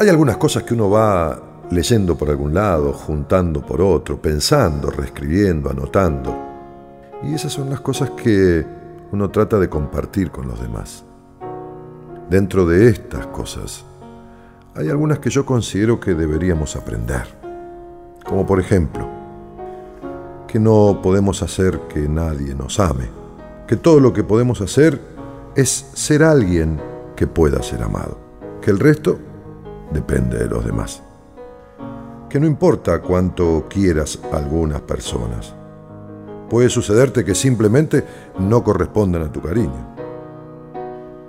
Hay algunas cosas que uno va leyendo por algún lado, juntando por otro, pensando, reescribiendo, anotando. Y esas son las cosas que uno trata de compartir con los demás. Dentro de estas cosas, hay algunas que yo considero que deberíamos aprender. Como por ejemplo, que no podemos hacer que nadie nos ame, que todo lo que podemos hacer es ser alguien que pueda ser amado, que el resto depende de los demás. Que no importa cuánto quieras a algunas personas, puede sucederte que simplemente no correspondan a tu cariño.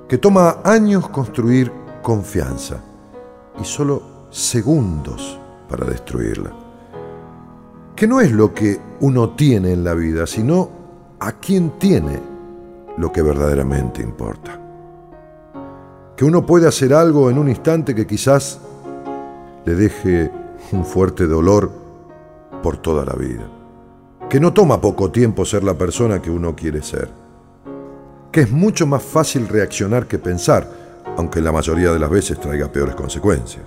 Que toma años construir confianza y solo segundos para destruirla. Que no es lo que uno tiene en la vida, sino a quién tiene lo que verdaderamente importa. Que uno puede hacer algo en un instante que quizás le deje un fuerte dolor por toda la vida. Que no toma poco tiempo ser la persona que uno quiere ser. Que es mucho más fácil reaccionar que pensar, aunque la mayoría de las veces traiga peores consecuencias.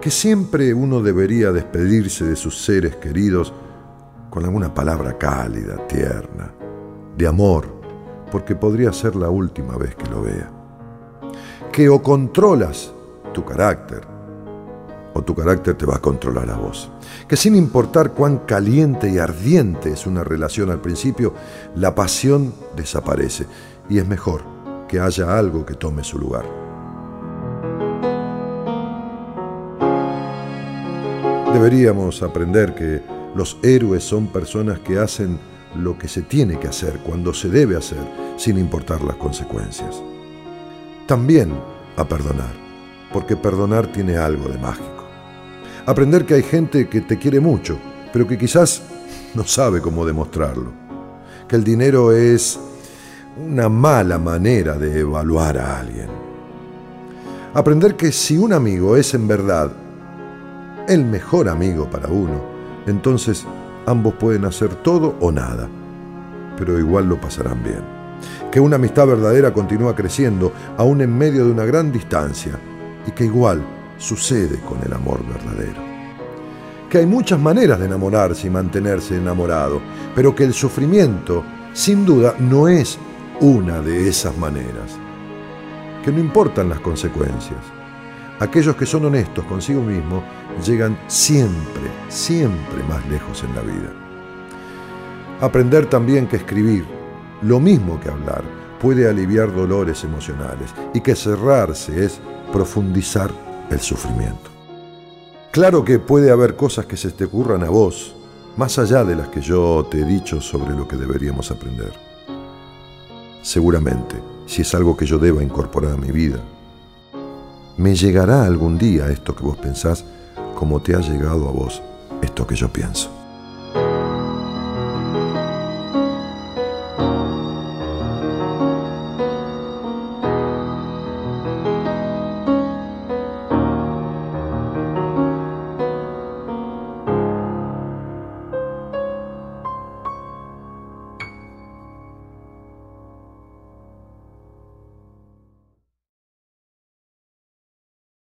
Que siempre uno debería despedirse de sus seres queridos con alguna palabra cálida, tierna, de amor, porque podría ser la última vez que lo vea. Que o controlas tu carácter, o tu carácter te va a controlar a vos. Que sin importar cuán caliente y ardiente es una relación al principio, la pasión desaparece y es mejor que haya algo que tome su lugar. Deberíamos aprender que los héroes son personas que hacen lo que se tiene que hacer cuando se debe hacer, sin importar las consecuencias. También a perdonar, porque perdonar tiene algo de mágico. Aprender que hay gente que te quiere mucho, pero que quizás no sabe cómo demostrarlo. Que el dinero es una mala manera de evaluar a alguien. Aprender que si un amigo es en verdad el mejor amigo para uno, entonces ambos pueden hacer todo o nada, pero igual lo pasarán bien. Que una amistad verdadera continúa creciendo aún en medio de una gran distancia y que igual sucede con el amor verdadero. Que hay muchas maneras de enamorarse y mantenerse enamorado, pero que el sufrimiento, sin duda, no es una de esas maneras. Que no importan las consecuencias. Aquellos que son honestos consigo mismos llegan siempre, siempre más lejos en la vida. Aprender también que escribir, lo mismo que hablar, puede aliviar dolores emocionales y que cerrarse es profundizar el sufrimiento. Claro que puede haber cosas que se te ocurran a vos, más allá de las que yo te he dicho sobre lo que deberíamos aprender. Seguramente, si es algo que yo deba incorporar a mi vida, me llegará algún día esto que vos pensás como te ha llegado a vos esto que yo pienso.